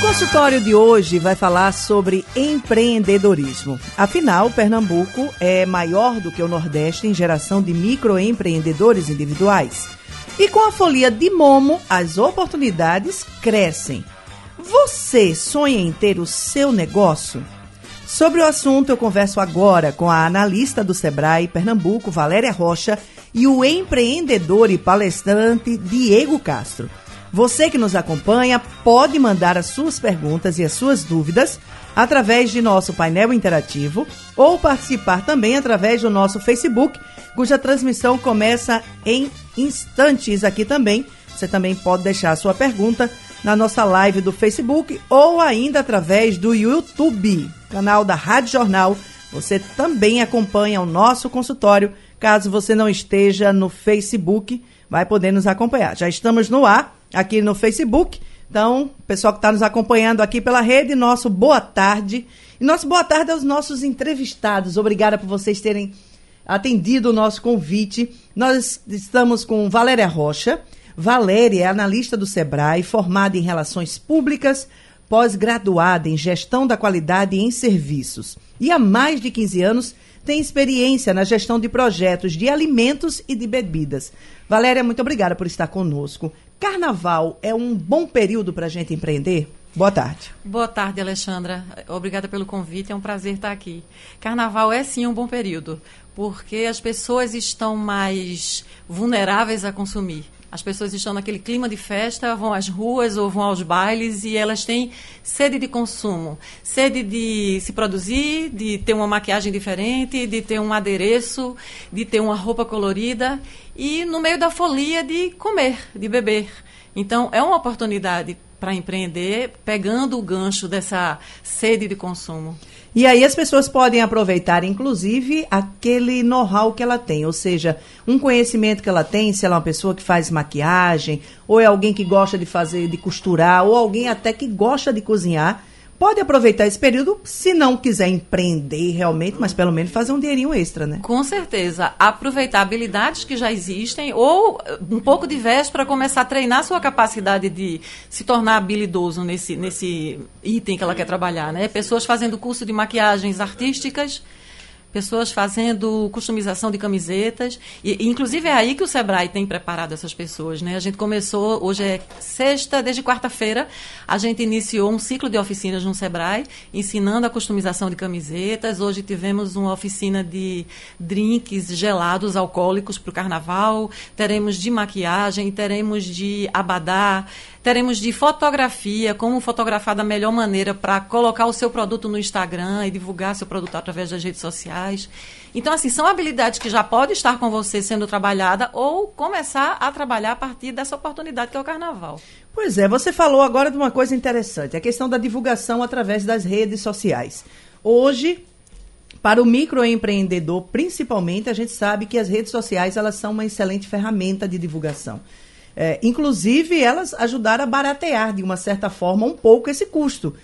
O consultório de hoje vai falar sobre empreendedorismo. Afinal, Pernambuco é maior do que o Nordeste em geração de microempreendedores individuais. E com a folia de Momo, as oportunidades crescem. Você sonha em ter o seu negócio? Sobre o assunto, eu converso agora com a analista do Sebrae Pernambuco, Valéria Rocha, e o empreendedor e palestrante Diego Castro. Você que nos acompanha pode mandar as suas perguntas e as suas dúvidas através de nosso painel interativo ou participar também através do nosso Facebook, cuja transmissão começa em instantes aqui também. Você também pode deixar a sua pergunta na nossa live do Facebook ou ainda através do YouTube, canal da Rádio Jornal. Você também acompanha o nosso consultório. Caso você não esteja no Facebook, vai poder nos acompanhar. Já estamos no ar aqui no Facebook. Então, pessoal que está nos acompanhando aqui pela rede, nosso boa tarde. E nosso boa tarde aos nossos entrevistados. Obrigada por vocês terem atendido o nosso convite. Nós estamos com Valéria Rocha. Valéria é analista do Sebrae, formada em Relações Públicas, pós-graduada em Gestão da Qualidade em Serviços. E há mais de 15 anos tem experiência na gestão de projetos de alimentos e de bebidas. Valéria, muito obrigada por estar conosco. Carnaval é um bom período para a gente empreender? Boa tarde. Boa tarde, Alexandra. Obrigada pelo convite, é um prazer estar aqui. Carnaval é sim um bom período, porque as pessoas estão mais vulneráveis a consumir. As pessoas estão naquele clima de festa, vão às ruas ou vão aos bailes e elas têm sede de consumo, sede de se produzir, de ter uma maquiagem diferente, de ter um adereço, de ter uma roupa colorida e no meio da folia de comer, de beber. Então é uma oportunidade para empreender, pegando o gancho dessa sede de consumo. E aí as pessoas podem aproveitar, inclusive, aquele know-how que ela tem, ou seja, um conhecimento que ela tem, se ela é uma pessoa que faz maquiagem, ou é alguém que gosta de fazer, de costurar, ou alguém até que gosta de cozinhar pode aproveitar esse período, se não quiser empreender realmente, mas pelo menos fazer um dinheirinho extra, né? Com certeza. Aproveitar habilidades que já existem ou um pouco de veste para começar a treinar sua capacidade de se tornar habilidoso nesse, nesse item que ela quer trabalhar, né? Pessoas fazendo curso de maquiagens artísticas pessoas fazendo customização de camisetas. E, inclusive, é aí que o Sebrae tem preparado essas pessoas. Né? A gente começou, hoje é sexta, desde quarta-feira, a gente iniciou um ciclo de oficinas no Sebrae, ensinando a customização de camisetas. Hoje tivemos uma oficina de drinks gelados alcoólicos para o carnaval, teremos de maquiagem, teremos de abadá, Teremos de fotografia, como fotografar da melhor maneira para colocar o seu produto no Instagram e divulgar seu produto através das redes sociais. Então, assim, são habilidades que já podem estar com você sendo trabalhada ou começar a trabalhar a partir dessa oportunidade que é o carnaval. Pois é, você falou agora de uma coisa interessante, a questão da divulgação através das redes sociais. Hoje, para o microempreendedor, principalmente, a gente sabe que as redes sociais elas são uma excelente ferramenta de divulgação. É, inclusive, elas ajudaram a baratear, de uma certa forma, um pouco esse custo.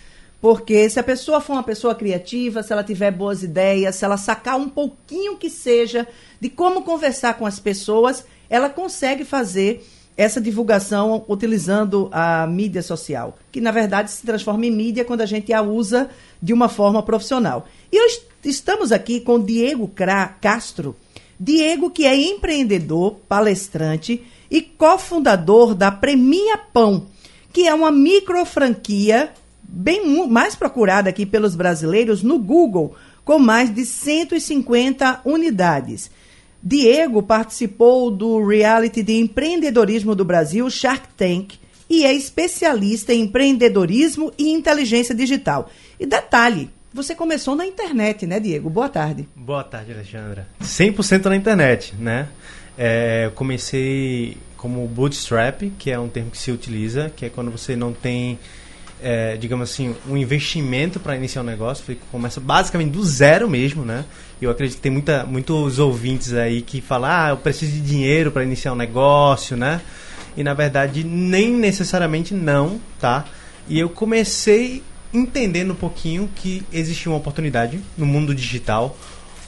Porque se a pessoa for uma pessoa criativa, se ela tiver boas ideias, se ela sacar um pouquinho que seja de como conversar com as pessoas, ela consegue fazer essa divulgação utilizando a mídia social, que na verdade se transforma em mídia quando a gente a usa de uma forma profissional. E hoje estamos aqui com Diego Castro. Diego, que é empreendedor, palestrante, e cofundador da Premia Pão, que é uma micro franquia bem mais procurada aqui pelos brasileiros no Google, com mais de 150 unidades. Diego participou do reality de empreendedorismo do Brasil, Shark Tank, e é especialista em empreendedorismo e inteligência digital. E detalhe, você começou na internet, né, Diego? Boa tarde. Boa tarde, Alexandra. 100% na internet, né? É, comecei como bootstrap, que é um termo que se utiliza, que é quando você não tem é, digamos assim, um investimento para iniciar um negócio, você começa basicamente do zero mesmo, né? Eu acredito que tem muita, muitos ouvintes aí que falam, ah, eu preciso de dinheiro para iniciar um negócio, né? E na verdade, nem necessariamente não, tá? E eu comecei entendendo um pouquinho que existia uma oportunidade no mundo digital,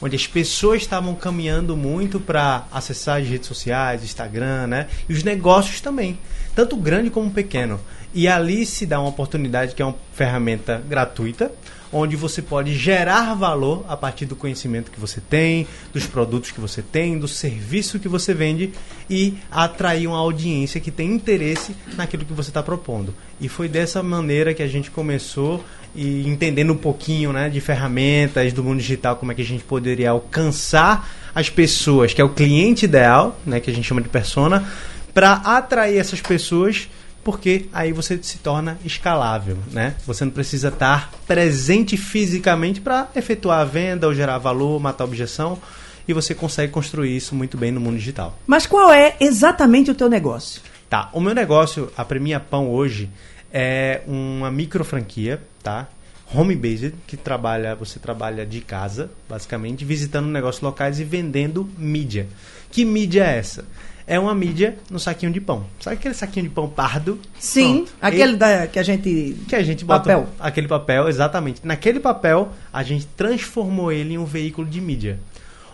onde as pessoas estavam caminhando muito para acessar as redes sociais, Instagram, né? E os negócios também, tanto grande como pequeno. E ali se dá uma oportunidade que é uma ferramenta gratuita, onde você pode gerar valor a partir do conhecimento que você tem, dos produtos que você tem, do serviço que você vende e atrair uma audiência que tem interesse naquilo que você está propondo. E foi dessa maneira que a gente começou e entendendo um pouquinho né, de ferramentas do mundo digital, como é que a gente poderia alcançar as pessoas, que é o cliente ideal, né, que a gente chama de persona, para atrair essas pessoas porque aí você se torna escalável, né? Você não precisa estar presente fisicamente para efetuar a venda ou gerar valor, matar objeção, e você consegue construir isso muito bem no mundo digital. Mas qual é exatamente o teu negócio? Tá, o meu negócio, a Premia Pão hoje, é uma micro franquia, tá? Home based, que trabalha, você trabalha de casa, basicamente, visitando negócios locais e vendendo mídia. Que mídia é essa? é uma mídia no saquinho de pão. Sabe aquele saquinho de pão pardo? Sim, Pronto. aquele da, que a gente. Que a gente bota. Papel. Aquele papel, exatamente. Naquele papel, a gente transformou ele em um veículo de mídia.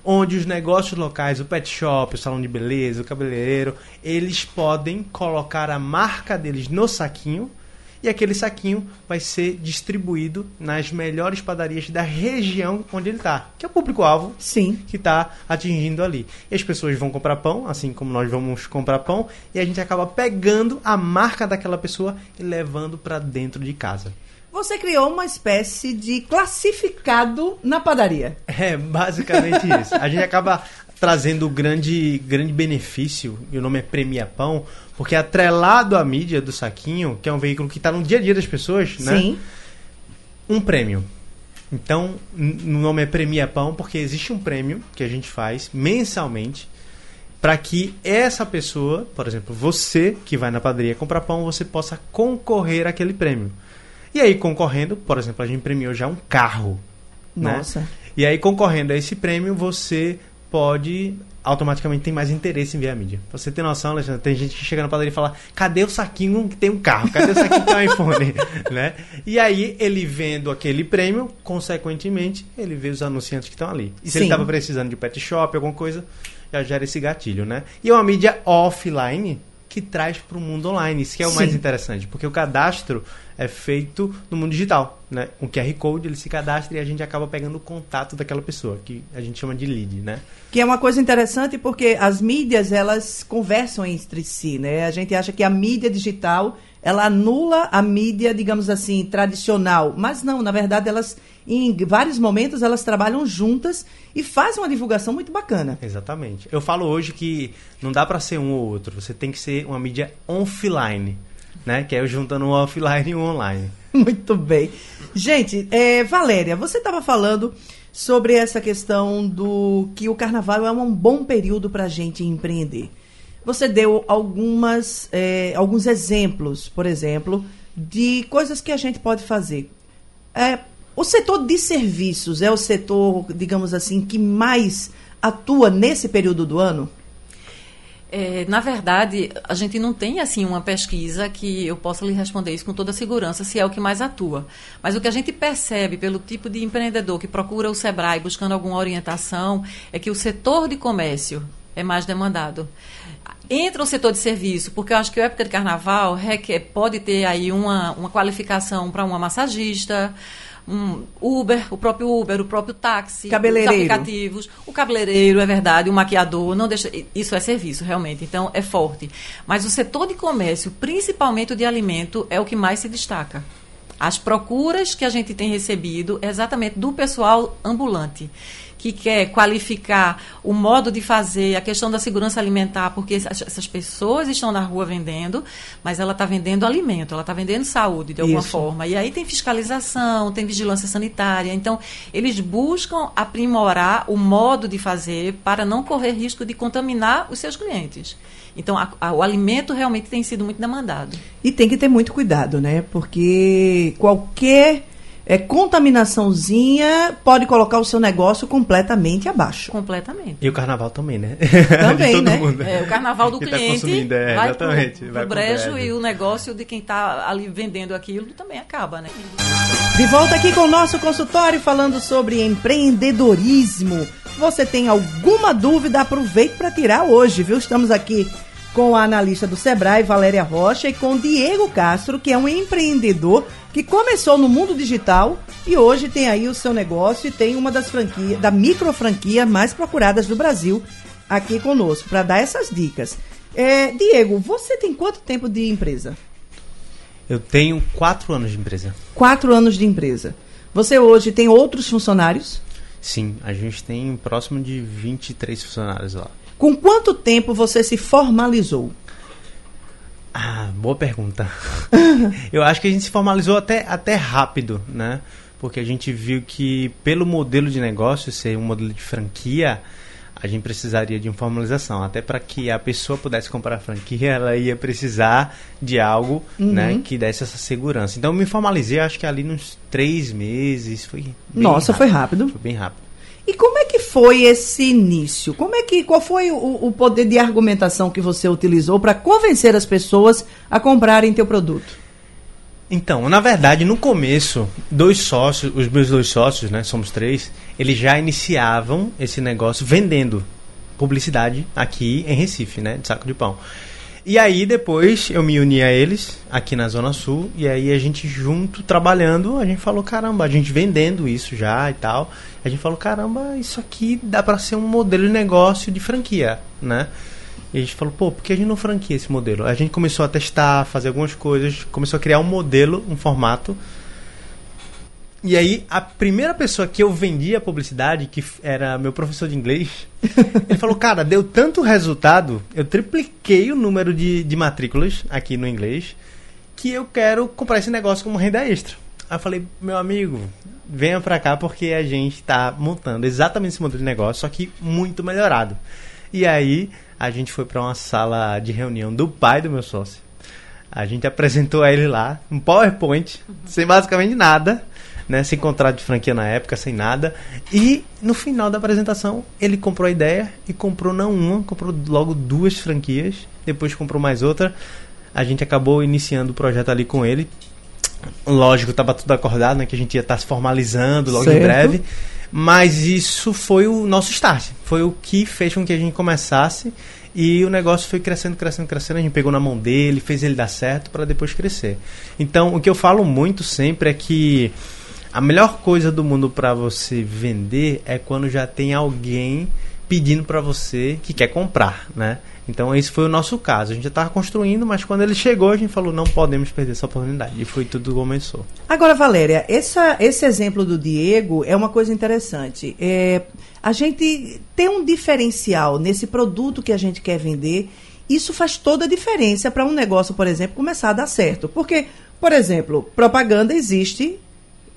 Onde os negócios locais, o pet shop, o salão de beleza, o cabeleireiro, eles podem colocar a marca deles no saquinho e aquele saquinho vai ser distribuído nas melhores padarias da região onde ele está, que é o público-alvo Sim. que está atingindo ali. E as pessoas vão comprar pão, assim como nós vamos comprar pão, e a gente acaba pegando a marca daquela pessoa e levando para dentro de casa. Você criou uma espécie de classificado na padaria. É, basicamente isso. A gente acaba trazendo grande, grande benefício, e o nome é Premia Pão, porque é atrelado à mídia do Saquinho, que é um veículo que está no dia a dia das pessoas, né? Sim. Um prêmio. Então, o nome é Premia Pão, porque existe um prêmio que a gente faz mensalmente para que essa pessoa, por exemplo, você que vai na padaria comprar pão, você possa concorrer àquele prêmio. E aí, concorrendo, por exemplo, a gente premiou já um carro. Né? Nossa. Né? E aí, concorrendo a esse prêmio, você pode automaticamente ter mais interesse em ver a mídia. Pra você ter noção, Alexandre, tem gente que chega na padaria e fala: cadê o saquinho que tem um carro? Cadê o saquinho que tem um iPhone? né? E aí, ele vendo aquele prêmio, consequentemente, ele vê os anunciantes que estão ali. E se Sim. ele estava precisando de pet shop, alguma coisa, já gera esse gatilho, né? E é uma mídia offline que traz para o mundo online. Isso que é o Sim. mais interessante, porque o cadastro é feito no mundo digital, né? Um QR Code, ele se cadastra e a gente acaba pegando o contato daquela pessoa, que a gente chama de lead, né? Que é uma coisa interessante porque as mídias, elas conversam entre si, né? A gente acha que a mídia digital, ela anula a mídia, digamos assim, tradicional, mas não, na verdade, elas em vários momentos elas trabalham juntas e fazem uma divulgação muito bacana. Exatamente. Eu falo hoje que não dá para ser um ou outro, você tem que ser uma mídia offline né? Que é eu juntando o offline e o online. Muito bem. Gente, é, Valéria, você estava falando sobre essa questão do que o carnaval é um bom período para a gente empreender. Você deu algumas, é, alguns exemplos, por exemplo, de coisas que a gente pode fazer. É, o setor de serviços é o setor, digamos assim, que mais atua nesse período do ano? É, na verdade, a gente não tem assim uma pesquisa que eu possa lhe responder isso com toda segurança, se é o que mais atua. Mas o que a gente percebe pelo tipo de empreendedor que procura o Sebrae buscando alguma orientação é que o setor de comércio é mais demandado. Entra o setor de serviço, porque eu acho que a época de carnaval requer, pode ter aí uma, uma qualificação para uma massagista, um Uber, o próprio Uber, o próprio táxi, os aplicativos, o cabeleireiro, é verdade, o maquiador, não deixa, isso é serviço realmente, então é forte. Mas o setor de comércio, principalmente o de alimento, é o que mais se destaca. As procuras que a gente tem recebido é exatamente do pessoal ambulante que quer qualificar o modo de fazer, a questão da segurança alimentar, porque essas pessoas estão na rua vendendo, mas ela está vendendo alimento, ela está vendendo saúde de alguma Isso. forma. E aí tem fiscalização, tem vigilância sanitária. Então, eles buscam aprimorar o modo de fazer para não correr risco de contaminar os seus clientes. Então, a- a- o alimento realmente tem sido muito demandado. E tem que ter muito cuidado, né? Porque qualquer é, contaminaçãozinha pode colocar o seu negócio completamente abaixo. Completamente. E o carnaval também, né? Também, né? mundo. É, o carnaval do Que tá cliente consumindo, é, vai exatamente, pro pro brejo brejo. e o negócio de quem está ali vendendo aquilo também acaba, né? De volta aqui com o nosso consultório falando sobre empreendedorismo. Você tem alguma dúvida? Aproveite para tirar hoje, viu? Estamos aqui com a analista do Sebrae, Valéria Rocha, e com Diego Castro, que é um empreendedor que começou no mundo digital e hoje tem aí o seu negócio e tem uma das franquias, da micro franquia mais procuradas do Brasil aqui conosco, para dar essas dicas. É, Diego, você tem quanto tempo de empresa? Eu tenho quatro anos de empresa. Quatro anos de empresa. Você hoje tem outros funcionários? Sim, a gente tem próximo de 23 funcionários lá. Com quanto tempo você se formalizou? Ah, boa pergunta. Eu acho que a gente se formalizou até, até rápido, né? Porque a gente viu que pelo modelo de negócio ser um modelo de franquia, a gente precisaria de uma formalização. Até para que a pessoa pudesse comprar a franquia, ela ia precisar de algo né, que desse essa segurança. Então eu me formalizei, acho que ali nos três meses. Foi Nossa, foi rápido. Foi bem rápido. E como é que foi esse início? Como é que qual foi o, o poder de argumentação que você utilizou para convencer as pessoas a comprarem teu produto? Então, na verdade, no começo, dois sócios, os meus dois sócios, né, somos três, eles já iniciavam esse negócio vendendo publicidade aqui em Recife, né, de saco de pão. E aí depois eu me uni a eles aqui na Zona Sul e aí a gente junto trabalhando, a gente falou, caramba, a gente vendendo isso já e tal. A gente falou, caramba, isso aqui dá para ser um modelo de negócio de franquia, né? E a gente falou, pô, por que a gente não franquia esse modelo? A gente começou a testar, fazer algumas coisas, começou a criar um modelo, um formato. E aí, a primeira pessoa que eu vendia a publicidade, que era meu professor de inglês, ele falou, cara, deu tanto resultado, eu tripliquei o número de, de matrículas aqui no inglês, que eu quero comprar esse negócio como renda extra. Aí eu falei, meu amigo, venha pra cá porque a gente tá montando exatamente esse modelo de negócio, só que muito melhorado. E aí, a gente foi pra uma sala de reunião do pai do meu sócio. A gente apresentou a ele lá, um PowerPoint, sem basicamente nada, né? Sem contrato de franquia na época, sem nada. E no final da apresentação, ele comprou a ideia e comprou não uma, comprou logo duas franquias. Depois comprou mais outra. A gente acabou iniciando o projeto ali com ele. Lógico, estava tudo acordado, né? Que a gente ia estar se formalizando logo em Certo. breve. Mas isso foi o nosso start. Foi o que fez com que a gente começasse. E o negócio foi crescendo, crescendo, crescendo. A gente pegou na mão dele, fez ele dar certo para depois crescer. Então, o que eu falo muito sempre é que a melhor coisa do mundo para você vender é quando já tem alguém pedindo para você que quer comprar, né? Então esse foi o nosso caso. A gente já estava construindo, mas quando ele chegou a gente falou não podemos perder essa oportunidade. E foi tudo que começou. Agora, Valéria, essa, esse exemplo do Diego é uma coisa interessante. É, a gente ter um diferencial nesse produto que a gente quer vender, isso faz toda a diferença para um negócio, por exemplo, começar a dar certo. Porque, por exemplo, propaganda existe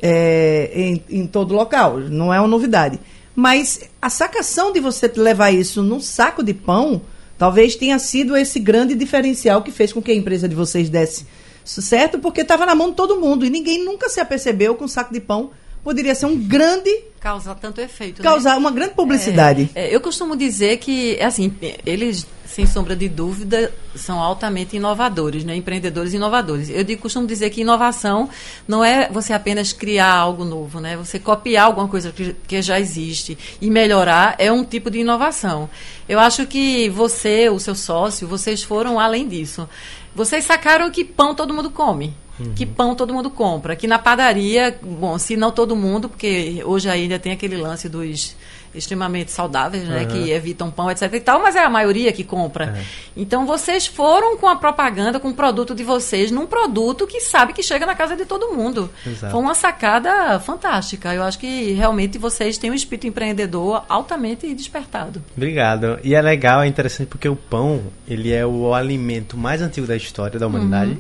é, em, em todo local, não é uma novidade. Mas a sacação de você levar isso num saco de pão, talvez tenha sido esse grande diferencial que fez com que a empresa de vocês desse certo, porque estava na mão de todo mundo e ninguém nunca se apercebeu que um saco de pão poderia ser um grande Causar tanto efeito. né? causar uma grande publicidade. É, eu costumo dizer que, assim, eles, sem sombra de dúvida, são altamente inovadores, né? empreendedores inovadores. Eu digo, costumo dizer que inovação não é você apenas criar algo novo, né? você copiar alguma coisa que, que já existe e melhorar é um tipo de inovação. Eu acho que você, o seu sócio, vocês foram além disso. Vocês sacaram que pão todo mundo come. Que pão todo mundo compra. Que na padaria, bom, se não todo mundo, porque hoje ainda tem aquele lance dos extremamente saudáveis, né, Uhum. que evitam pão, etc e tal, mas é a maioria que compra. Então vocês foram com a propaganda, com o produto de vocês, num produto que sabe que chega na casa de todo mundo. Exato. Foi uma sacada fantástica. Eu acho que realmente vocês têm um espírito empreendedor altamente despertado. Obrigado. E é legal, é interessante porque o pão, ele é o alimento mais antigo da história da humanidade.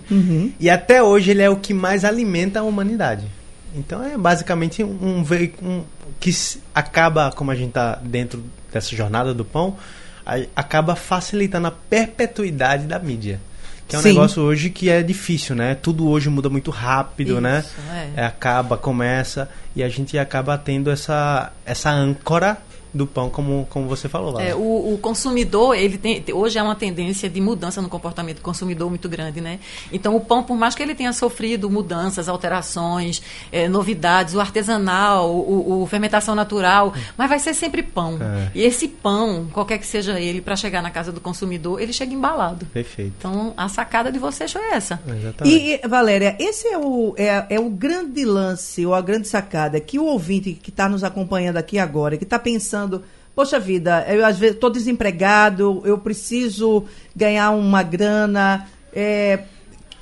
E até hoje ele é o que mais alimenta a humanidade. Então é basicamente um veículo um, que acaba, como a gente está dentro dessa jornada do pão, a- acaba facilitando a perpetuidade da mídia. Que é um Sim. negócio hoje que é difícil, né? Tudo hoje muda muito rápido, né? Isso, é. É, acaba, começa, e a gente acaba tendo essa, essa âncora do pão, como, como você falou lá. É, o, o consumidor, ele tem, hoje é uma tendência de mudança no comportamento do consumidor muito grande, né? Então, o pão, por mais que ele tenha sofrido mudanças, alterações, eh, novidades, o artesanal, o, o fermentação natural, mas vai ser sempre pão. É. E esse pão, qualquer que seja ele, para chegar na casa do consumidor, ele chega embalado. Perfeito. Então, a sacada de vocês foi essa. Exatamente. E, e, Valéria, esse é o, é, é o grande lance, ou a grande sacada, que o ouvinte que está nos acompanhando aqui agora, que está pensando, poxa vida, eu às vezes estou desempregado, eu preciso ganhar uma grana, é,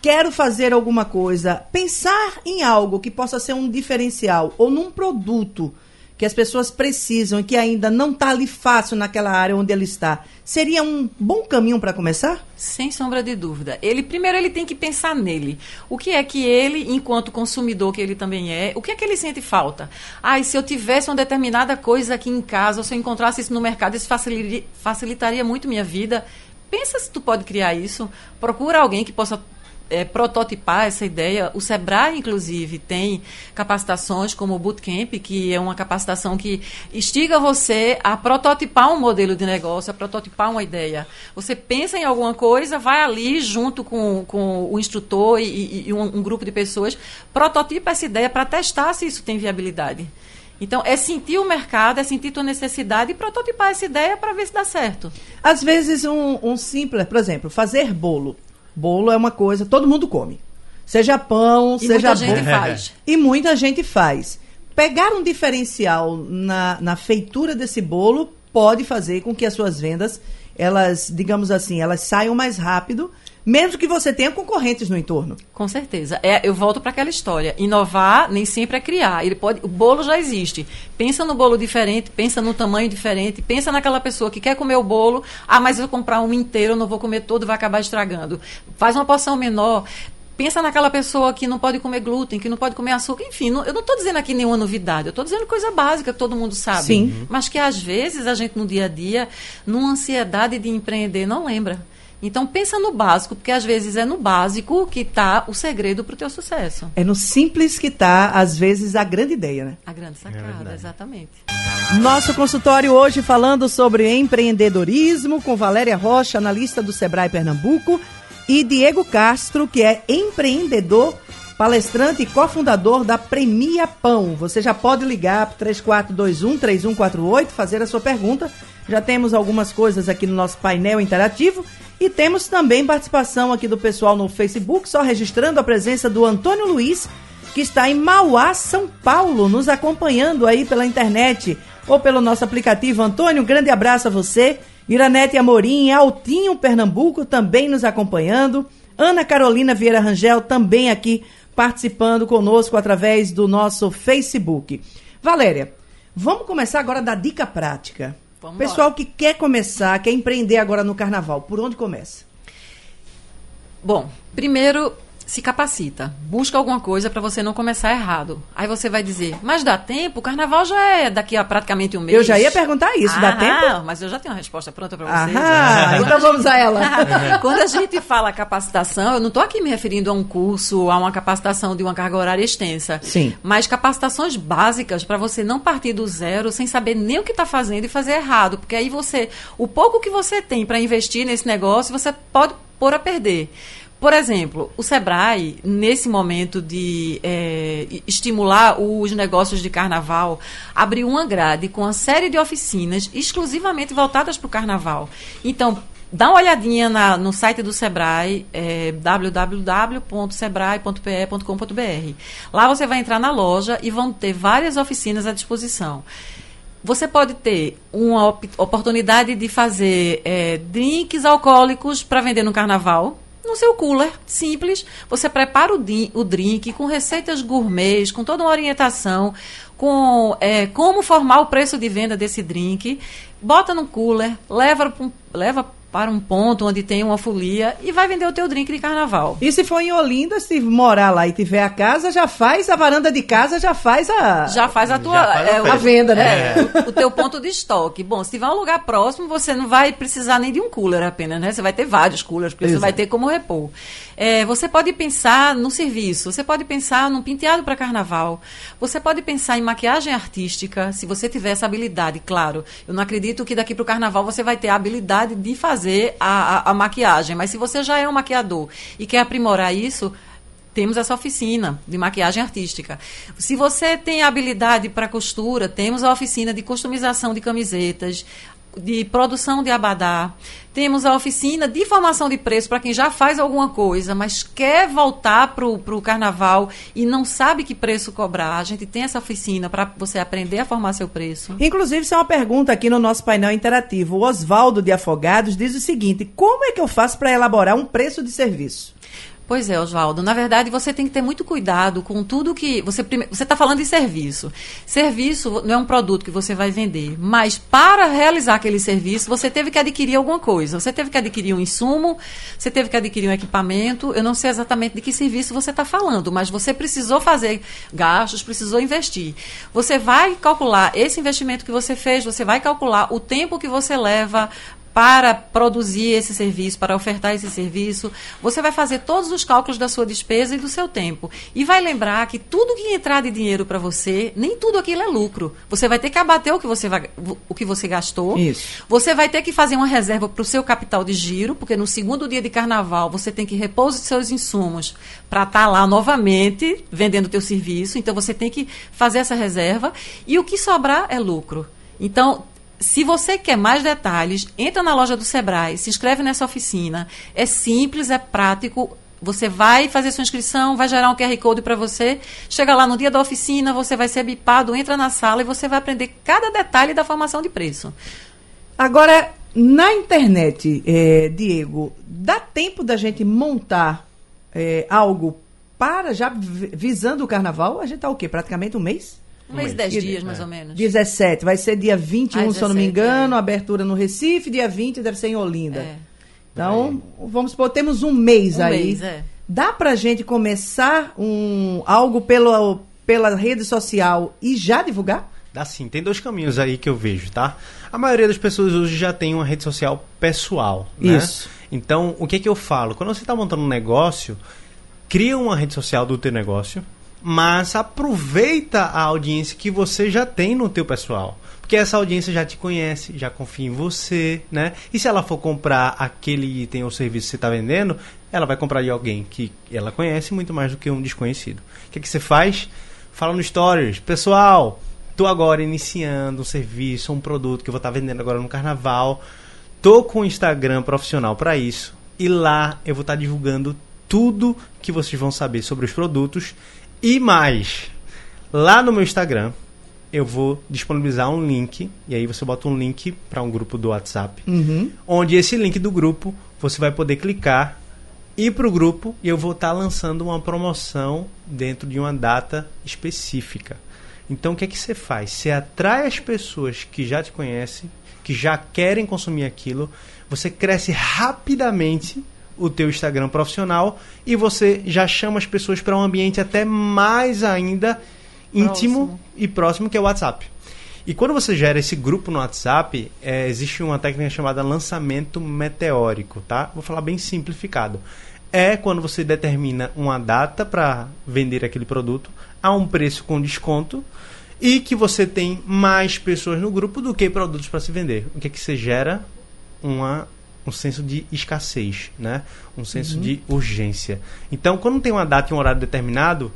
quero fazer alguma coisa. Pensar em algo que possa ser um diferencial, ou num produto que as pessoas precisam e que ainda não está ali fácil naquela área onde ele está, seria um bom caminho para começar? Sem sombra de dúvida. Ele primeiro ele tem que pensar nele. O que é que ele, enquanto consumidor que ele também é, o que é que ele sente falta? Ah, e se eu tivesse uma determinada coisa aqui em casa, ou se eu encontrasse isso no mercado, isso facilitaria, facilitaria muito minha vida. Pensa se tu pode criar isso. Procura alguém que possa é, prototipar essa ideia. O Sebrae, inclusive, tem capacitações como o Bootcamp, que é uma capacitação que instiga você a prototipar um modelo de negócio, a prototipar uma ideia. Você pensa em alguma coisa, vai ali junto com, com o instrutor e, e- um, um grupo de pessoas, prototipa essa ideia para testar se isso tem viabilidade. Então, é sentir o mercado, é sentir tua necessidade e prototipar essa ideia para ver se dá certo. Às vezes, um, um simples, por exemplo, fazer bolo. Bolo é uma coisa, todo mundo come. Seja pão, E seja muita gente bolo. faz. E muita gente faz. Pegar um diferencial na, na feitura desse bolo pode fazer com que as suas vendas, elas, digamos assim, elas saiam mais rápido, mesmo que você tenha concorrentes no entorno. Com certeza. É, eu volto para aquela história. Inovar nem sempre é criar. Ele pode, o bolo já existe. Pensa no bolo diferente, pensa no tamanho diferente, pensa naquela pessoa que quer comer o bolo. Ah, mas eu vou comprar um inteiro, eu não vou comer todo, vai acabar estragando. Faz uma porção menor. Pensa naquela pessoa que não pode comer glúten, que não pode comer açúcar. Enfim, não- eu não estou dizendo aqui nenhuma novidade. Eu estou dizendo coisa básica que todo mundo sabe. Sim. Mas que às vezes a gente no dia a dia, numa ansiedade de empreender, não lembra. Então pensa no básico, porque às vezes é no básico que está o segredo para o teu sucesso. É no simples que está, às vezes, a grande ideia, né? A grande sacada, verdade. exatamente. Nosso consultório hoje falando sobre empreendedorismo com Valéria Rocha, analista do Sebrae Pernambuco, e Diego Castro, que é empreendedor, palestrante e cofundador da Premia Pão. Você já pode ligar para 3421-3148, fazer a sua pergunta. Já temos algumas coisas aqui no nosso painel interativo e temos também participação aqui do pessoal no Facebook, só registrando a presença do Antônio Luiz, que está em Mauá, São Paulo, nos acompanhando aí pela internet ou pelo nosso aplicativo. Antônio, um grande abraço a você. Iranete Amorim, Altinho, Pernambuco, também nos acompanhando. Ana Carolina Vieira Rangel, também aqui participando conosco através do nosso Facebook. Valéria, vamos começar agora da dica prática. Vamos Pessoal que quer começar, quer empreender agora no carnaval, por onde começa? Bom, primeiro se capacita, busca alguma coisa para você não começar errado. Aí você vai dizer, mas dá tempo? O carnaval já é daqui a praticamente um mês. Eu já ia perguntar isso, dá Ah, tempo? Mas eu já tenho uma resposta pronta para vocês. Aham, então vamos a ela. Quando a gente fala capacitação, eu não estou aqui me referindo a um curso, a uma capacitação de uma carga horária extensa. Sim. Mas capacitações básicas para você não partir do zero sem saber nem o que está fazendo e fazer errado. Porque aí você, o pouco que você tem para investir nesse negócio, você pode pôr a perder. Por exemplo, o Sebrae, nesse momento de eh, estimular os negócios de carnaval, abriu uma grade com uma série de oficinas exclusivamente voltadas para o carnaval. Então, Dá uma olhadinha na, no site do Sebrae, é, www.sebrae.pe.com.br. Lá você vai entrar na loja e vão ter várias oficinas à disposição. Você pode ter uma op oportunidade de fazer é, drinks alcoólicos para vender no carnaval no seu cooler, simples. Você prepara o, o drink com receitas gourmets, com toda uma orientação, com é, como formar o preço de venda desse drink, bota no cooler, leva, leva para um ponto onde tem uma folia e vai vender o teu drink de carnaval. E se for em Olinda, se morar lá e tiver a casa, já faz a varanda de casa, já faz a já faz a tua faz a, é, a, venda, né? É, o, o, teu ponto de estoque. Bom, se tiver um lugar próximo, você não vai precisar nem de um cooler apenas, né? Você vai ter vários coolers, porque Exato. você vai ter como repor. É, você pode pensar no serviço, você pode pensar num penteado para carnaval, você pode pensar em maquiagem artística, se você tiver essa habilidade, claro. Eu não acredito que daqui para o carnaval você vai ter a habilidade de fazer a, a, a maquiagem, mas se você já é um maquiador e quer aprimorar isso, temos essa oficina de maquiagem artística. Se você tem habilidade para costura, temos a oficina de customização de camisetas, de produção de abadá. Temos a oficina de formação de preço para quem já faz alguma coisa, mas quer voltar para o carnaval e não sabe que preço cobrar. A gente tem essa oficina para você aprender a formar seu preço. Inclusive, isso é uma pergunta aqui no nosso painel interativo. O Oswaldo de Afogados diz o seguinte: como é que eu faço para elaborar um preço de serviço? Pois é, Oswaldo. Na verdade, você tem que ter muito cuidado com tudo que. Você você está falando de serviço. Serviço não é um produto que você vai vender, mas para realizar aquele serviço, você teve que adquirir alguma coisa. Você teve que adquirir um insumo, você teve que adquirir um equipamento. Eu não sei exatamente de que serviço você está falando, mas você precisou fazer gastos, precisou investir. Você vai calcular esse investimento que você fez, você vai calcular o tempo que você leva para produzir esse serviço, para ofertar esse serviço. Você vai fazer todos os cálculos da sua despesa e do seu tempo. E vai lembrar que tudo que entrar de dinheiro para você, nem tudo aquilo é lucro. Você vai ter que abater o que você, vai, o que você gastou. Isso. Você vai ter que fazer uma reserva para o seu capital de giro, porque no segundo dia de carnaval você tem que repor os seus insumos para estar tá lá novamente vendendo o teu serviço. Então você tem que fazer essa reserva. E o que sobrar é lucro. Então, se você quer mais detalhes, entra na loja do Sebrae, se inscreve nessa oficina. É simples, é prático. Você vai fazer sua inscrição, vai gerar um QR Code para você. Chega lá no dia da oficina, você vai ser bipado, entra na sala e você vai aprender cada detalhe da formação de preço. Agora, na internet, é, Diego, dá tempo da gente montar é, algo para já visando o carnaval? A gente está o quê? Praticamente um mês? Um mês e dez dias, mais é. ou menos. 17. Vai ser dia 21, ah, 17, se eu não me engano, é. abertura no Recife, dia 20 deve ser em Olinda. É. Então, vamos supor, temos um mês um aí. Mês, é. Dá pra gente começar um, algo pelo, pela rede social e já divulgar? Dá sim, tem dois caminhos aí que eu vejo, tá? A maioria das pessoas hoje já tem uma rede social pessoal, né? Isso. Então, o que que eu falo? Quando você está montando um negócio, cria uma rede social do teu negócio, mas aproveita a audiência que você já tem no teu pessoal. Porque essa audiência já te conhece, já confia em você, né? E se ela for comprar aquele item ou serviço que você está vendendo, ela vai comprar de alguém que ela conhece muito mais do que um desconhecido. O que, é que você faz? Fala no Stories. Pessoal, tô agora iniciando um serviço, um produto que eu vou estar tá vendendo agora no carnaval. Tô com um Instagram profissional para isso. E lá eu vou estar tá divulgando tudo que vocês vão saber sobre os produtos e mais, lá no meu Instagram, eu vou disponibilizar um link, e aí você bota um link para um grupo do WhatsApp, uhum. onde esse link do grupo você vai poder clicar, ir para o grupo e eu vou estar tá lançando uma promoção dentro de uma data específica. Então o que é que você faz? Você atrai as pessoas que já te conhecem, que já querem consumir aquilo, você cresce rapidamente o teu Instagram profissional e você já chama as pessoas para um ambiente até mais ainda íntimo próximo. e próximo que é o WhatsApp. E quando você gera esse grupo no WhatsApp, é, existe uma técnica chamada lançamento meteórico, tá? Vou falar bem simplificado. É quando você determina uma data para vender aquele produto a um preço com desconto e que você tem mais pessoas no grupo do que produtos para se vender. O que é que você gera? Uma um senso de escassez, né? Um senso uhum. de urgência. Então, quando tem uma data e um horário determinado,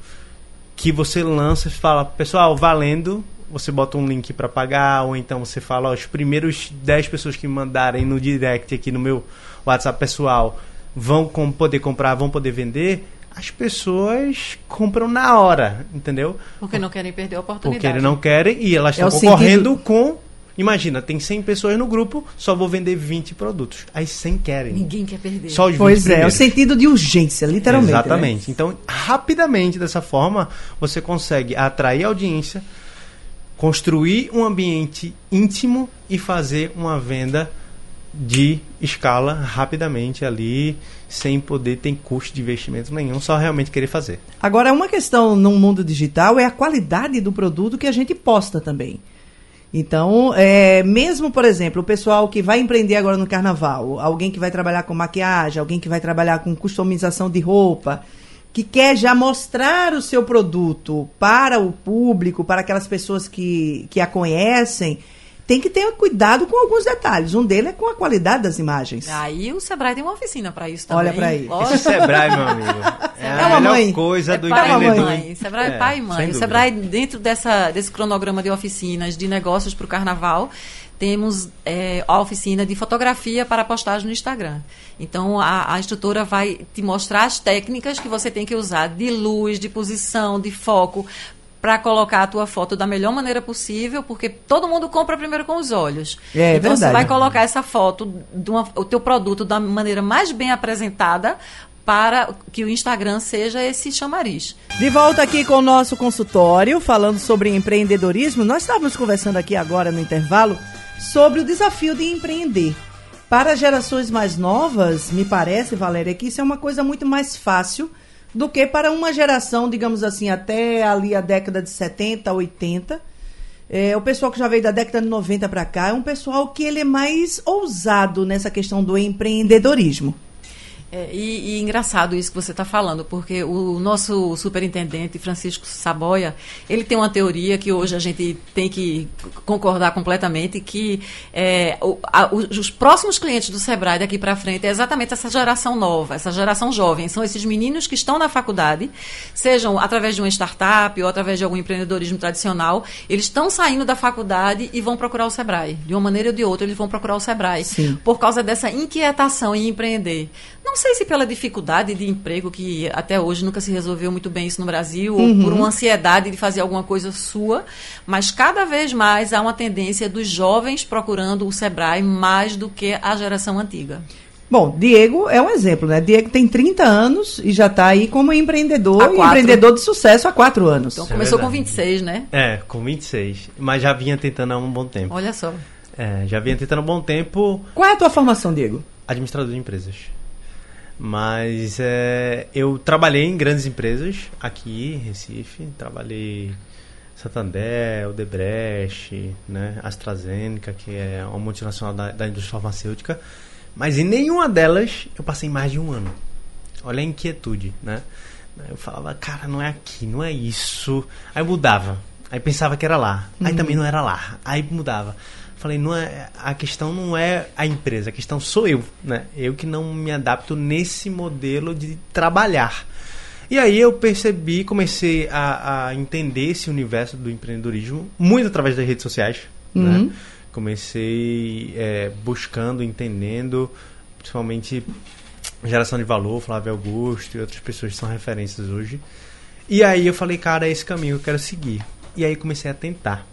que você lança e fala, pessoal, valendo você bota um link para pagar, ou então você fala, ó, os primeiros 10 pessoas que me mandarem no direct aqui no meu WhatsApp pessoal vão com, poder comprar, vão poder vender, as pessoas compram na hora, entendeu? Porque não querem perder a oportunidade. Porque eles não querem e elas É estão concorrendo sentido- com. Imagina, tem 100 pessoas no grupo, só vou vender 20 produtos. Aí 100 querem. Ninguém quer perder. Só os 20 Pois é, é o primeiros. sentido de urgência, literalmente. né? Exatamente. Então, rapidamente dessa forma, você consegue atrair audiência, construir um ambiente íntimo e fazer uma venda de escala rapidamente ali, sem poder ter custo de investimento nenhum, só realmente querer fazer. Agora, uma questão no mundo digital é a qualidade do produto que a gente posta também. Então, é, mesmo, por exemplo, o pessoal que vai empreender agora no carnaval, alguém que vai trabalhar com maquiagem, alguém que vai trabalhar com customização de roupa, que quer já mostrar o seu produto para o público, para aquelas pessoas que, que a conhecem, tem que ter cuidado com alguns detalhes. Um deles é com a qualidade das imagens. Aí o Sebrae tem uma oficina para isso também. Olha pra aí. Lógico. Esse Sebrae, meu amigo, é, É a uma melhor mãe. coisa É do pai e empreendedor. mãe. Sebrae é É, pai e mãe. O. Sebrae, dentro dessa, desse cronograma de oficinas de negócios para o carnaval, temos é, a oficina de fotografia para postagem no Instagram. Então, a, a instrutora vai te mostrar as técnicas que você tem que usar de luz, de posição, de foco, para colocar a tua foto da melhor maneira possível, porque todo mundo compra primeiro com os olhos. É, então, você vai colocar essa foto, uma- o teu produto da maneira mais bem apresentada para que o Instagram seja esse chamariz. De volta aqui com o nosso consultório, falando sobre empreendedorismo. Nós estávamos conversando aqui agora no intervalo sobre o desafio de empreender. Para gerações mais novas, me parece, Valéria, que isso é uma coisa muito mais fácil do que para uma geração, digamos assim, até ali a década de 70, 80. É, o pessoal que já veio da década de 90 para cá é um pessoal que ele é mais ousado nessa questão do empreendedorismo. É, e, e engraçado isso que você está falando, porque o nosso superintendente, Francisco Saboia, ele tem uma teoria que hoje a gente tem que concordar completamente, que é, o- a- os, os próximos clientes do Sebrae daqui para frente é exatamente essa geração nova, essa geração jovem. São esses meninos que estão na faculdade, sejam através de uma startup ou através de algum empreendedorismo tradicional, eles estão saindo da faculdade e vão procurar o Sebrae. De uma maneira ou de outra, eles vão procurar o Sebrae. Sim. Por causa dessa inquietação em empreender. Não sei se pela dificuldade de emprego, que até hoje nunca se resolveu muito bem isso no Brasil, ou por uma ansiedade de fazer alguma coisa sua, mas cada vez mais há uma tendência dos jovens procurando o Sebrae mais do que a geração antiga. Bom, Diego é um exemplo, né? Diego tem 30 anos e já está aí como empreendedor, e empreendedor de sucesso há quatro anos. Então é começou com verdade. 26, né? É, com 26. Mas já vinha tentando há um bom tempo. Olha só. É, já vinha tentando há um bom tempo Qual é a tua formação, Diego? administrador de empresas. Mas é, eu trabalhei em grandes empresas aqui em Recife. Trabalhei Santander, Odebrecht, né, AstraZeneca, que é uma multinacional da, da indústria farmacêutica. Mas em nenhuma delas eu passei mais de um ano. Olha a inquietude, né? Eu falava, cara, não é aqui, não é isso. Aí mudava. Aí pensava que era lá. Aí também não era lá. Aí mudava. Falei, não é, a questão não é a empresa, a questão sou eu, né? Eu que não me adapto nesse modelo de trabalhar. E aí eu percebi, comecei a, a entender esse universo do empreendedorismo muito através das redes sociais, né? Comecei é, buscando, entendendo, principalmente geração de valor, Flávio Augusto e outras pessoas que são referências hoje. E aí eu falei, cara, é esse caminho que eu quero seguir. E aí comecei a tentar.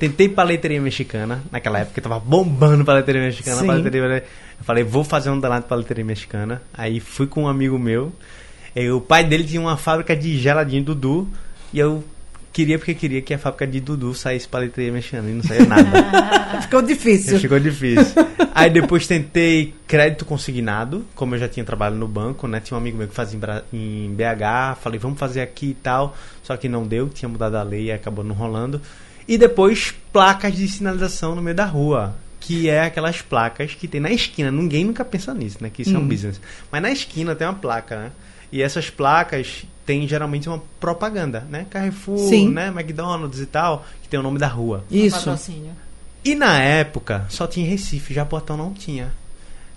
Tentei paleteria mexicana, naquela época tava bombando paleteria mexicana. Sim. Paleteria, eu falei, vou fazer um danado de paleteria mexicana. Aí fui com um amigo meu. E o pai dele tinha uma fábrica de geladinho Dudu. E eu queria porque queria que a fábrica de Dudu saísse paleteria mexicana. E não saía nada. Ficou difícil. Ficou difícil. Aí depois tentei crédito consignado, como eu já tinha trabalhado no banco, né? Tinha um amigo meu que fazia em BH, falei, vamos fazer aqui e tal. Só que não deu, tinha mudado a lei e acabou não rolando. E depois placas de sinalização no meio da rua. Que é aquelas placas que tem na esquina. Ninguém nunca pensa nisso, né? Que isso é um business. Mas na esquina tem uma placa, né? E essas placas têm geralmente uma propaganda, né? Carrefour, Sim. né? McDonald's e tal, que tem o nome da rua. Isso. E na época só tinha Recife, Japotão não tinha.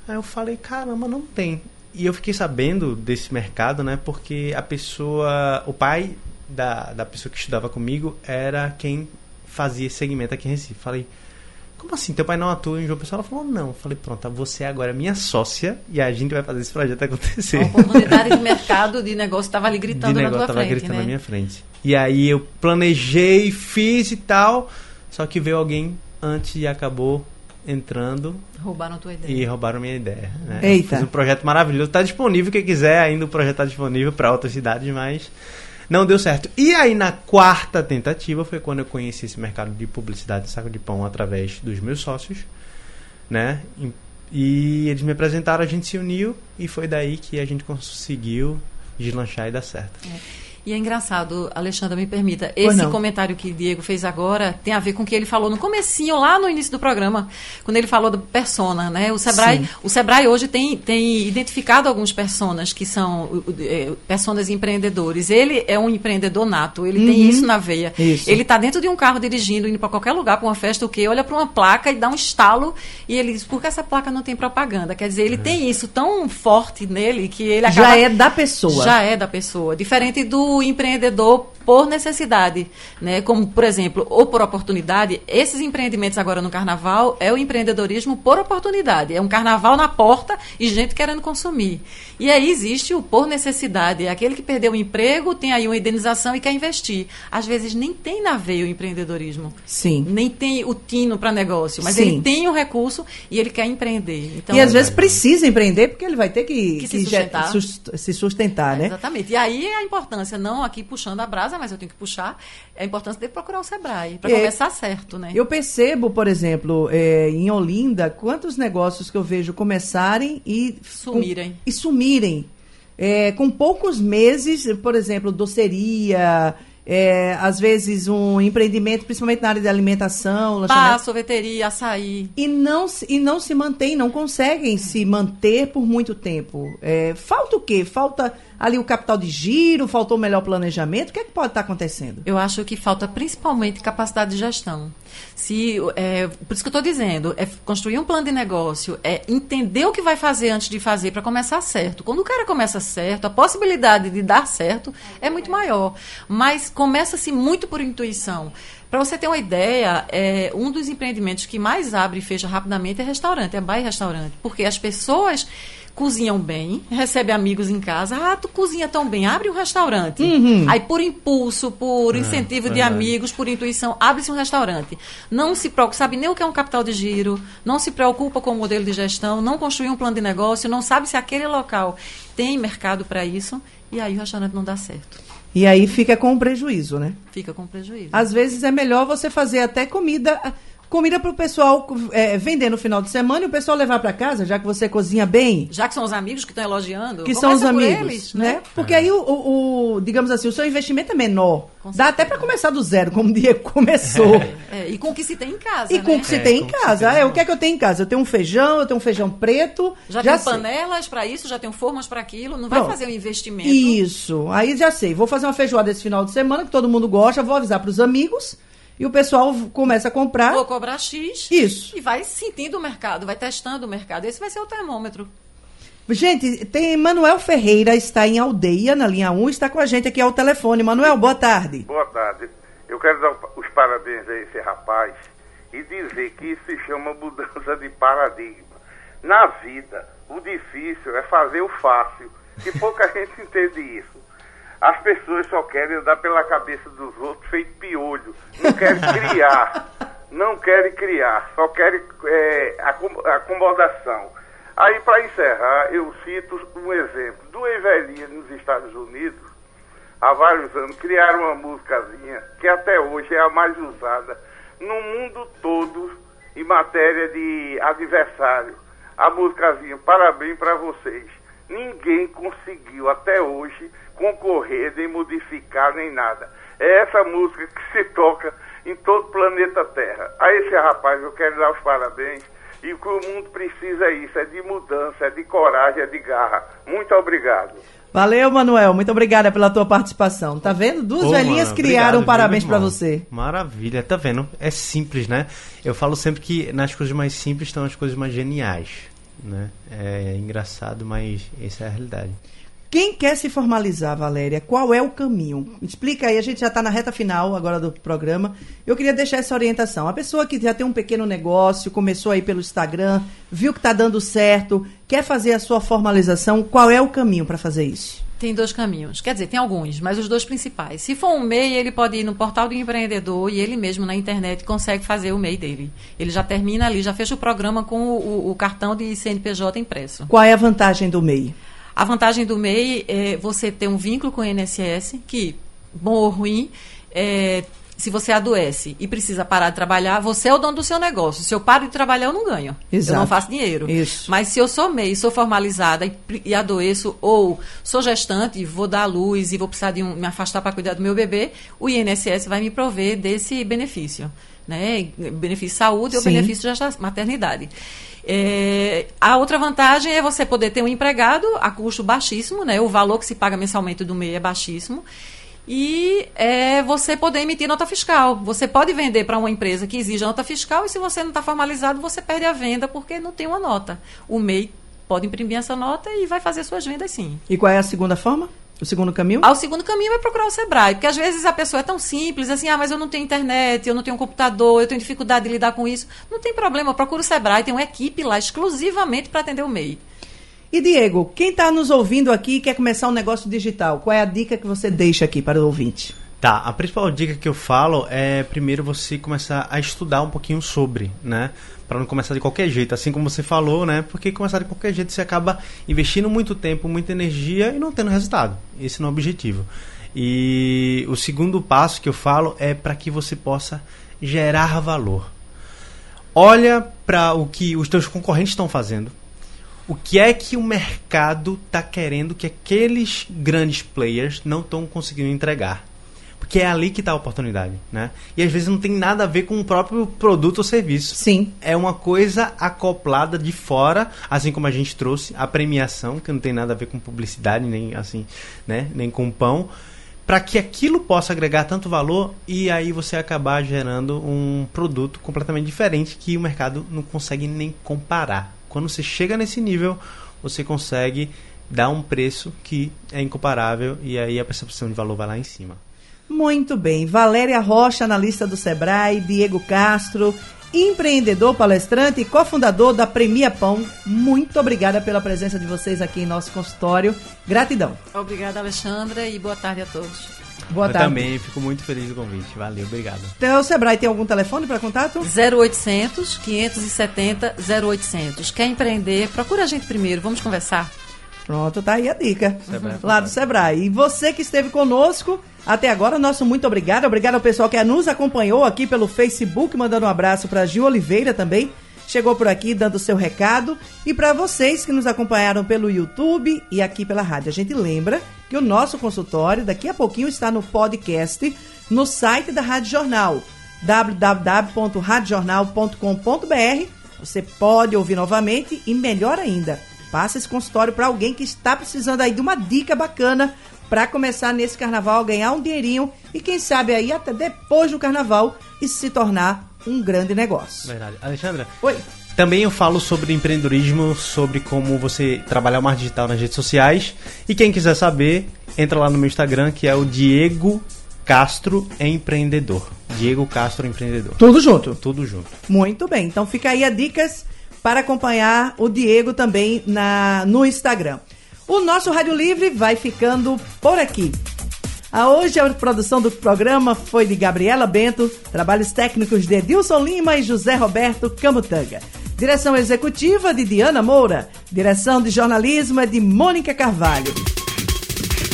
Aí eu falei, caramba, não tem. E eu fiquei sabendo desse mercado, né? Porque a pessoa, o pai da, da pessoa que estudava comigo era quem fazia esse segmento aqui em Recife. Falei, como assim? Teu pai não atua em João Pessoa? Ela falou, não. Falei, pronto, você agora é minha sócia e a gente vai fazer esse projeto acontecer. A oportunidade de mercado, de negócio, estava ali gritando de na negócio tua tava frente, gritando né? na minha frente. E aí eu planejei, fiz e tal, só que veio alguém antes e acabou entrando Roubaram tua ideia. e roubaram minha ideia. Né? Eita. Fiz um projeto maravilhoso. Está disponível, quem quiser, ainda o projeto está disponível para outras cidades, mas não deu certo. E aí, na quarta tentativa, foi quando eu conheci esse mercado de publicidade de saco de pão através dos meus sócios, né? E, e eles me apresentaram, a gente se uniu e foi daí que a gente conseguiu deslanchar e dar certo. E é engraçado, Alexandra, me permita, esse comentário que Diego fez agora tem a ver com o que ele falou no comecinho, lá no início do programa, quando ele falou do persona, né? O Sebrae, Sim. o Sebrae hoje tem, tem identificado alguns personas que são eh, personas empreendedores. Ele é um empreendedor nato, ele tem isso na veia. Uhum. Isso. Ele está dentro de um carro dirigindo, indo para qualquer lugar, para uma festa, o quê? Olha para uma placa e dá um estalo e ele diz, por que essa placa não tem propaganda? Quer dizer, ele tem isso tão forte nele que ele acaba... Já é da pessoa. Já é da pessoa. Diferente do empreendedor por necessidade. Né? Como, por exemplo, ou por oportunidade, esses empreendimentos agora no carnaval é o empreendedorismo por oportunidade. É um carnaval na porta e gente querendo consumir. E aí existe o por necessidade. É aquele que perdeu o emprego, tem aí uma indenização e quer investir. Às vezes nem tem na veia o empreendedorismo. Sim. Nem tem o tino para negócio, mas Sim. ele tem o recurso e ele quer empreender. Então, e às vezes precisa empreender porque ele vai ter que, Que se ge- sustentar. sus- se sustentar, né? Exatamente. E aí a importância, não aqui puxando a brasa, mas eu tenho que puxar, é a importância de procurar o Sebrae, para É. começar certo, né? Eu percebo, por exemplo, é, em Olinda, quantos negócios que eu vejo começarem e Sumirem. com- e sumirem. É, com poucos meses, por exemplo, doceria, é, às vezes um empreendimento, principalmente na área de alimentação, lanchonete, sorveteria, açaí. e não, se- e não se mantém, não conseguem se manter por muito tempo. É, falta o quê? Falta ali o capital de giro, faltou melhor planejamento? O que é que pode estar acontecendo? Eu acho que falta principalmente capacidade de gestão. Se, é, por isso que eu estou dizendo, é construir um plano de negócio, é entender o que vai fazer antes de fazer para começar certo. Quando o cara começa certo, a possibilidade de dar certo é muito maior. Mas começa-se muito por intuição. Para você ter uma ideia, é, um dos empreendimentos que mais abre e fecha rapidamente é restaurante, é bar e restaurante. Porque as pessoas cozinham bem, recebem amigos em casa. Ah, tu cozinha tão bem, abre um restaurante. Aí, por impulso, por incentivo de verdade. amigos, por intuição, abre-se um restaurante. Não se preocupa, sabe nem o que é um capital de giro, não se preocupa com o modelo de gestão, não construi um plano de negócio, não sabe se aquele local tem mercado para isso, e aí o restaurante não dá certo. E aí fica com prejuízo, né? Fica com prejuízo. Às vezes é melhor você fazer até comida, comida para o pessoal é, vender no final de semana e o pessoal levar para casa, já que você cozinha bem. Já que são os amigos que estão elogiando, Que são os começa por amigos, eles, né? Porque aí o, o- o- digamos assim, o seu investimento é menor. Com Dá até para começar do zero, como o Diego começou. É, e com o que se tem em casa, E com né? o que se É, tem em com casa. tem. É, o que é que eu tenho em casa? Eu tenho um feijão, eu tenho um feijão preto. Já, tem sei. panelas para isso, já tem formas para aquilo, não vai Pronto. fazer um investimento. Isso. Aí já sei. Vou fazer uma feijoada esse final de semana, que todo mundo gosta, vou avisar para os amigos e o pessoal começa a comprar. Vou cobrar X Isso. e vai sentindo o mercado, vai testando o mercado. Esse vai ser o termômetro. Gente, tem Manuel Ferreira, está em Aldeia, na linha 1, está com a gente aqui ao telefone. Manuel, boa tarde. Boa tarde. Eu quero dar os parabéns a esse rapaz e dizer que isso se chama mudança de paradigma. Na vida, o difícil é fazer o fácil, e pouca gente entende isso. As pessoas só querem andar pela cabeça dos outros feito piolho, não querem criar, não querem criar, só querem é, acom- acomodação. Aí, para encerrar, eu cito um exemplo. Duas velhinhas nos Estados Unidos, há vários anos, criaram uma musicazinha que até hoje é a mais usada no mundo todo em matéria de adversário. A musicazinha Parabéns para vocês. Ninguém conseguiu até hoje concorrer, nem modificar, nem nada. É essa música que se toca em todo o planeta Terra. A esse rapaz eu quero dar os parabéns. E o que o mundo precisa é isso, é de mudança, é de coragem, é de garra. Muito obrigado. Valeu, Manuel. Muito obrigada pela tua participação. Tá vendo? Duas Ô, velhinhas mano, criaram obrigado, parabéns para você. Maravilha, tá vendo? É simples, né? Eu falo sempre que nas coisas mais simples estão as coisas mais geniais, né? É engraçado, mas essa é a realidade. Quem quer se formalizar, Valéria, qual é o caminho? Explica aí, a gente já está na reta final agora do programa. Eu queria deixar essa orientação. A pessoa que já tem um pequeno negócio, começou aí pelo Instagram, viu que está dando certo, quer fazer a sua formalização, qual é o caminho para fazer isso? Tem dois caminhos. Quer dizer, tem alguns, mas os dois principais. Se for um MEI, ele pode ir no portal do empreendedor e ele mesmo na internet consegue fazer o MEI dele. Ele já termina ali, já fecha o programa com o, o cartão de CNPJ impresso. Qual é a vantagem do MEI? A vantagem do MEI é você ter um vínculo com o INSS, que, bom ou ruim, é, se você adoece e precisa parar de trabalhar, você é o dono do seu negócio. Se eu paro de trabalhar, eu não ganho. Exato. Eu não faço dinheiro. Isso. Mas se eu sou MEI, sou formalizada e, e adoeço, ou sou gestante, vou dar luz e vou precisar de um, me afastar para cuidar do meu bebê, o INSS vai me prover desse benefício. Né? Benefício de saúde ou Sim. benefício de maternidade. É, a outra vantagem é você poder ter um empregado a custo baixíssimo, né? O valor que se paga mensalmente do MEI é baixíssimo. E é você poder emitir nota fiscal. Você pode vender para uma empresa que exige nota fiscal e se você não está formalizado, você perde a venda porque não tem uma nota. O MEI pode imprimir essa nota e vai fazer suas vendas sim. E qual é a segunda forma? O segundo caminho? Ao segundo caminho é procurar o Sebrae, porque às vezes a pessoa é tão simples, assim, ah, mas eu não tenho internet, eu não tenho computador, eu tenho dificuldade de lidar com isso. Não tem problema, procura o Sebrae, tem uma equipe lá exclusivamente para atender o MEI. E Diego, quem está nos ouvindo aqui e quer começar um negócio digital, qual é a dica que você deixa aqui para o ouvinte? Tá, a principal dica que eu falo é primeiro você começar a estudar um pouquinho sobre, né? Para não começar de qualquer jeito, assim como você falou, né? Porque começar de qualquer jeito você acaba investindo muito tempo, muita energia e não tendo resultado. Esse não é o objetivo. E o segundo passo que eu falo é para que você possa gerar valor. Olha para o que os teus concorrentes estão fazendo. O que é que o mercado está querendo que aqueles grandes players não estão conseguindo entregar? Porque é ali que está a oportunidade, né? E às vezes não tem nada a ver com o próprio produto ou serviço. Sim. É uma coisa acoplada de fora, assim como a gente trouxe a premiação, que não tem nada a ver com publicidade, nem assim, né? Nem com pão, para que aquilo possa agregar tanto valor e aí você acabar gerando um produto completamente diferente que o mercado não consegue nem comparar. Quando você chega nesse nível, você consegue dar um preço que é incomparável e aí a percepção de valor vai lá em cima. Muito bem. Valéria Rocha, analista do Sebrae, Diego Castro, empreendedor, palestrante e cofundador da Premia Pão. Muito obrigada pela presença de vocês aqui em nosso consultório. Gratidão. Obrigada, Alexandra, e boa tarde a todos. Boa Eu tarde. também fico muito feliz do convite. Valeu, obrigado. Então, o Sebrae tem algum telefone para contato? 0800 570 0800. Quer empreender? Procura a gente primeiro, vamos conversar. Pronto, tá aí a dica. Sebrae. Lá do Sebrae. E você que esteve conosco até agora, nosso muito obrigado. Obrigado ao pessoal que nos acompanhou aqui pelo Facebook, mandando um abraço para Gil Oliveira também. Chegou por aqui dando seu recado. E para vocês que nos acompanharam pelo YouTube e aqui pela rádio. A gente lembra que o nosso consultório daqui a pouquinho está no podcast no site da Rádio Jornal www.radiojornal.com.br. Você pode ouvir novamente e melhor ainda, passa esse consultório para alguém que está precisando aí de uma dica bacana para começar nesse carnaval ganhar um dinheirinho e quem sabe aí até depois do carnaval isso se tornar um grande negócio. Verdade. Alexandra, Oi. Também eu falo sobre empreendedorismo, sobre como você trabalhar o marketing digital nas redes sociais. E quem quiser saber, entra lá no meu Instagram, que é o Diego Castro Empreendedor. Diego Castro Empreendedor. Tudo junto. Tudo junto. Muito bem. Então fica aí a dicas para acompanhar o Diego também na, no Instagram. O nosso Rádio Livre vai ficando por aqui. A hoje a produção do programa foi de Gabriela Bento, trabalhos técnicos de Edilson Lima e José Roberto Camutanga. Direção executiva de Diana Moura. Direção de jornalismo é de Mônica Carvalho.